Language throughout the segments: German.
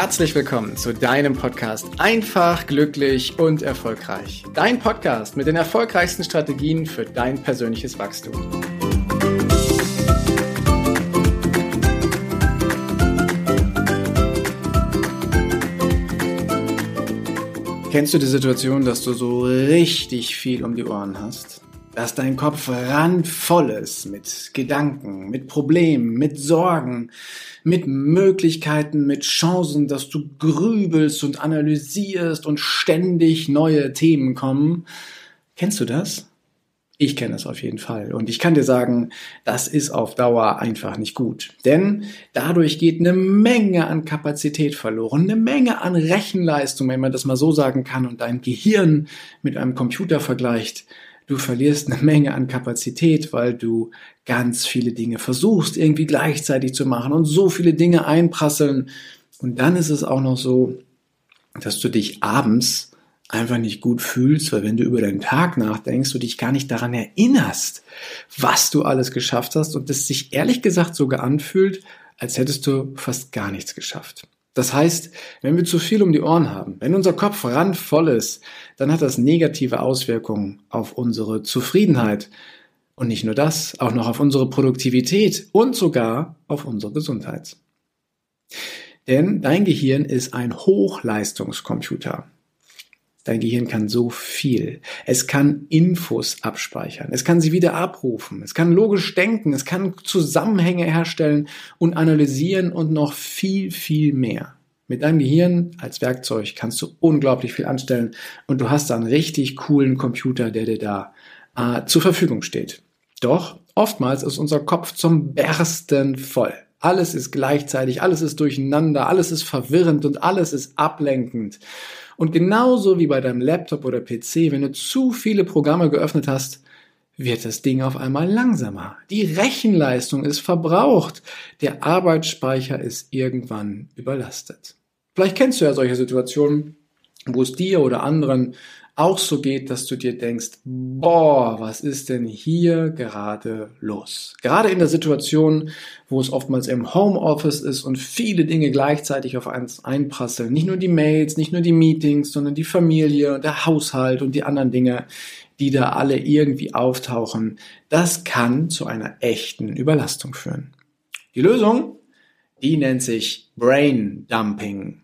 herzlich willkommen zu deinem Podcast Einfach, glücklich und erfolgreich. Dein Podcast mit den erfolgreichsten Strategien für dein persönliches Wachstum. Kennst du die Situation, dass du so richtig viel um die Ohren hast? Dass dein Kopf randvoll ist mit Gedanken, mit Problemen, mit Sorgen, mit Möglichkeiten, mit Chancen, dass du grübelst und analysierst und ständig neue Themen kommen. Kennst du das? Ich kenne es auf jeden Fall. Und ich kann dir sagen, das ist auf Dauer einfach nicht gut. Denn dadurch geht eine Menge an Kapazität verloren, eine Menge an Rechenleistung, wenn man das mal so sagen kann, und dein Gehirn mit einem Computer vergleicht. Du verlierst eine Menge an Kapazität, weil du ganz viele Dinge versuchst, irgendwie gleichzeitig zu machen und so viele Dinge einprasseln. Und dann ist es auch noch so, dass du dich abends einfach nicht gut fühlst, weil wenn du über deinen Tag nachdenkst, du dich gar nicht daran erinnerst, was du alles geschafft hast und es sich ehrlich gesagt sogar anfühlt, als hättest du fast gar nichts geschafft. Das heißt, wenn wir zu viel um die Ohren haben, wenn unser Kopf randvoll ist, dann hat das negative Auswirkungen auf unsere Zufriedenheit. Und nicht nur das, auch noch auf unsere Produktivität und sogar auf unsere Gesundheit. Denn dein Gehirn ist ein Hochleistungskomputer. Dein Gehirn kann so viel. Es kann Infos abspeichern. Es kann sie wieder abrufen. Es kann logisch denken. Es kann Zusammenhänge herstellen und analysieren und noch viel, viel mehr. Mit deinem Gehirn als Werkzeug kannst du unglaublich viel anstellen und du hast da einen richtig coolen Computer, der dir da äh, zur Verfügung steht. Doch oftmals ist unser Kopf zum Bersten voll. Alles ist gleichzeitig, alles ist durcheinander, alles ist verwirrend und alles ist ablenkend. Und genauso wie bei deinem Laptop oder PC, wenn du zu viele Programme geöffnet hast, wird das Ding auf einmal langsamer. Die Rechenleistung ist verbraucht. Der Arbeitsspeicher ist irgendwann überlastet. Vielleicht kennst du ja solche Situationen, wo es dir oder anderen auch so geht, dass du dir denkst, boah, was ist denn hier gerade los? Gerade in der Situation, wo es oftmals im Homeoffice ist und viele Dinge gleichzeitig auf eins einprasseln. Nicht nur die Mails, nicht nur die Meetings, sondern die Familie, der Haushalt und die anderen Dinge, die da alle irgendwie auftauchen. Das kann zu einer echten Überlastung führen. Die Lösung, die nennt sich Brain Dumping.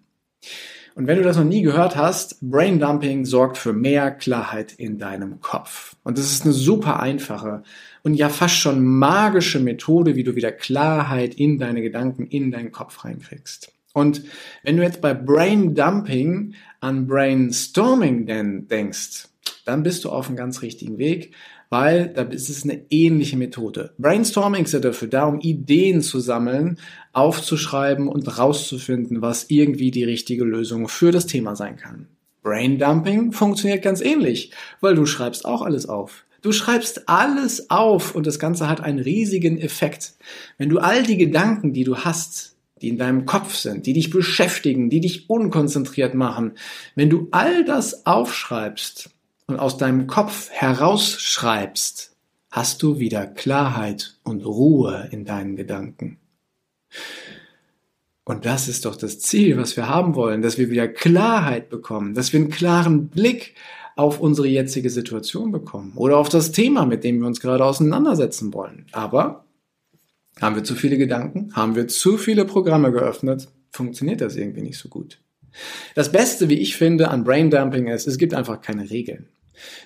Und wenn du das noch nie gehört hast, Braindumping sorgt für mehr Klarheit in deinem Kopf. Und das ist eine super einfache und ja fast schon magische Methode, wie du wieder Klarheit in deine Gedanken, in deinen Kopf reinkriegst. Und wenn du jetzt bei Braindumping an Brainstorming denn denkst, dann bist du auf einem ganz richtigen Weg, weil da ist es eine ähnliche Methode. Brainstorming ist ja dafür da, um Ideen zu sammeln, aufzuschreiben und rauszufinden, was irgendwie die richtige Lösung für das Thema sein kann. Braindumping funktioniert ganz ähnlich, weil du schreibst auch alles auf. Du schreibst alles auf und das Ganze hat einen riesigen Effekt. Wenn du all die Gedanken, die du hast, die in deinem Kopf sind, die dich beschäftigen, die dich unkonzentriert machen, wenn du all das aufschreibst, und aus deinem Kopf herausschreibst, hast du wieder Klarheit und Ruhe in deinen Gedanken. Und das ist doch das Ziel, was wir haben wollen, dass wir wieder Klarheit bekommen, dass wir einen klaren Blick auf unsere jetzige Situation bekommen oder auf das Thema, mit dem wir uns gerade auseinandersetzen wollen. Aber haben wir zu viele Gedanken? Haben wir zu viele Programme geöffnet? Funktioniert das irgendwie nicht so gut. Das Beste, wie ich finde, an Braindumping ist, es gibt einfach keine Regeln.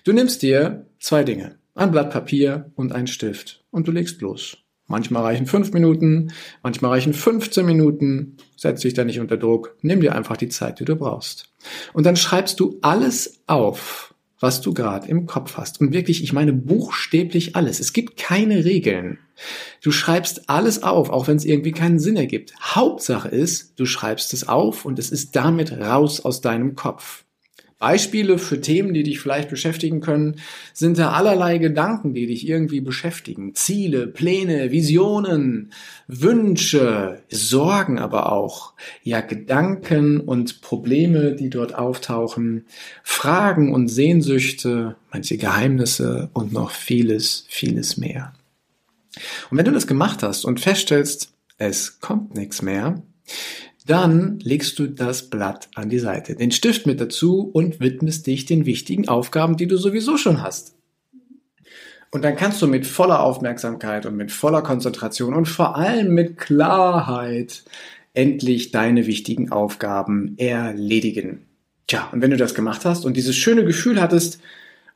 Du nimmst dir zwei Dinge, ein Blatt Papier und einen Stift und du legst los. Manchmal reichen fünf Minuten, manchmal reichen 15 Minuten. Setz dich da nicht unter Druck. Nimm dir einfach die Zeit, die du brauchst. Und dann schreibst du alles auf, was du gerade im Kopf hast. Und wirklich, ich meine buchstäblich alles. Es gibt keine Regeln. Du schreibst alles auf, auch wenn es irgendwie keinen Sinn ergibt. Hauptsache ist, du schreibst es auf und es ist damit raus aus deinem Kopf. Beispiele für Themen, die dich vielleicht beschäftigen können, sind da allerlei Gedanken, die dich irgendwie beschäftigen. Ziele, Pläne, Visionen, Wünsche, Sorgen aber auch. Ja, Gedanken und Probleme, die dort auftauchen, Fragen und Sehnsüchte, manche Geheimnisse und noch vieles, vieles mehr. Und wenn du das gemacht hast und feststellst, es kommt nichts mehr, dann legst du das Blatt an die Seite, den Stift mit dazu und widmest dich den wichtigen Aufgaben, die du sowieso schon hast. Und dann kannst du mit voller Aufmerksamkeit und mit voller Konzentration und vor allem mit Klarheit endlich deine wichtigen Aufgaben erledigen. Tja, und wenn du das gemacht hast und dieses schöne Gefühl hattest,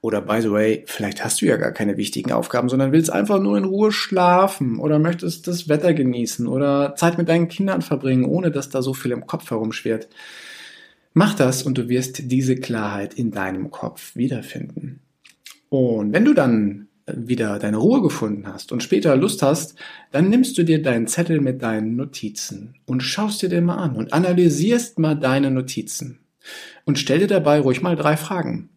oder by the way, vielleicht hast du ja gar keine wichtigen Aufgaben, sondern willst einfach nur in Ruhe schlafen oder möchtest das Wetter genießen oder Zeit mit deinen Kindern verbringen, ohne dass da so viel im Kopf herumschwirrt. Mach das und du wirst diese Klarheit in deinem Kopf wiederfinden. Und wenn du dann wieder deine Ruhe gefunden hast und später Lust hast, dann nimmst du dir deinen Zettel mit deinen Notizen und schaust dir den mal an und analysierst mal deine Notizen und stell dir dabei ruhig mal drei Fragen.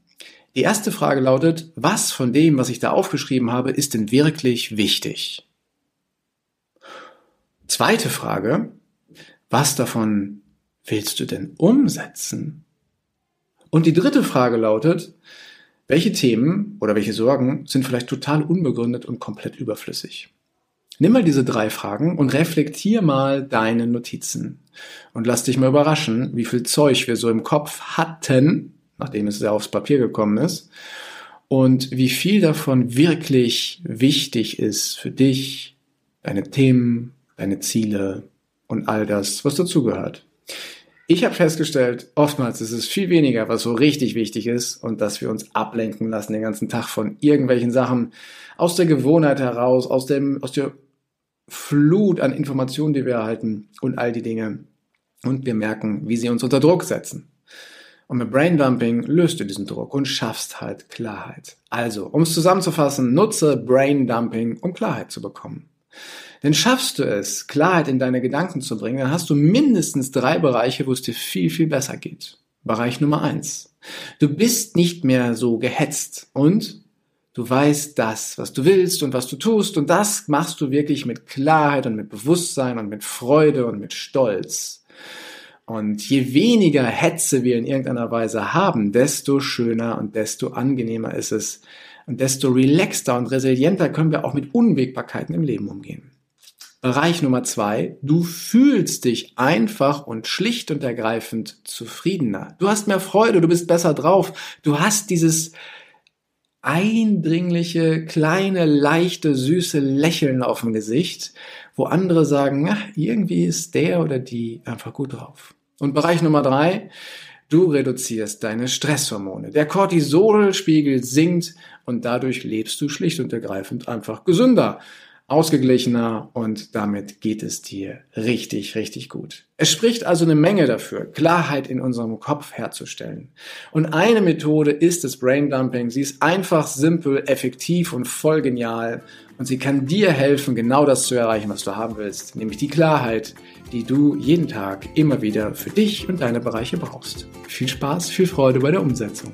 Die erste Frage lautet, was von dem, was ich da aufgeschrieben habe, ist denn wirklich wichtig? Zweite Frage, was davon willst du denn umsetzen? Und die dritte Frage lautet, welche Themen oder welche Sorgen sind vielleicht total unbegründet und komplett überflüssig? Nimm mal diese drei Fragen und reflektier mal deine Notizen. Und lass dich mal überraschen, wie viel Zeug wir so im Kopf hatten, nachdem es ja aufs Papier gekommen ist, und wie viel davon wirklich wichtig ist für dich, deine Themen, deine Ziele und all das, was dazugehört. Ich habe festgestellt, oftmals ist es viel weniger, was so richtig wichtig ist und dass wir uns ablenken lassen den ganzen Tag von irgendwelchen Sachen aus der Gewohnheit heraus, aus dem, aus der Flut an Informationen, die wir erhalten und all die Dinge. Und wir merken, wie sie uns unter Druck setzen. Und mit Braindumping löst du diesen Druck und schaffst halt Klarheit. Also, um es zusammenzufassen, nutze Braindumping, um Klarheit zu bekommen. Denn schaffst du es, Klarheit in deine Gedanken zu bringen, dann hast du mindestens drei Bereiche, wo es dir viel, viel besser geht. Bereich Nummer eins. Du bist nicht mehr so gehetzt und du weißt das, was du willst und was du tust und das machst du wirklich mit Klarheit und mit Bewusstsein und mit Freude und mit Stolz. Und je weniger Hetze wir in irgendeiner Weise haben, desto schöner und desto angenehmer ist es und desto relaxter und resilienter können wir auch mit Unwägbarkeiten im Leben umgehen. Bereich Nummer zwei, du fühlst dich einfach und schlicht und ergreifend zufriedener. Du hast mehr Freude, du bist besser drauf, du hast dieses eindringliche, kleine, leichte, süße Lächeln auf dem Gesicht, wo andere sagen, na, irgendwie ist der oder die einfach gut drauf. Und Bereich Nummer drei, du reduzierst deine Stresshormone. Der Cortisolspiegel sinkt und dadurch lebst du schlicht und ergreifend einfach gesünder ausgeglichener und damit geht es dir richtig, richtig gut. Es spricht also eine Menge dafür, Klarheit in unserem Kopf herzustellen. Und eine Methode ist das Braindumping. Sie ist einfach, simpel, effektiv und voll genial. Und sie kann dir helfen, genau das zu erreichen, was du haben willst, nämlich die Klarheit, die du jeden Tag immer wieder für dich und deine Bereiche brauchst. Viel Spaß, viel Freude bei der Umsetzung.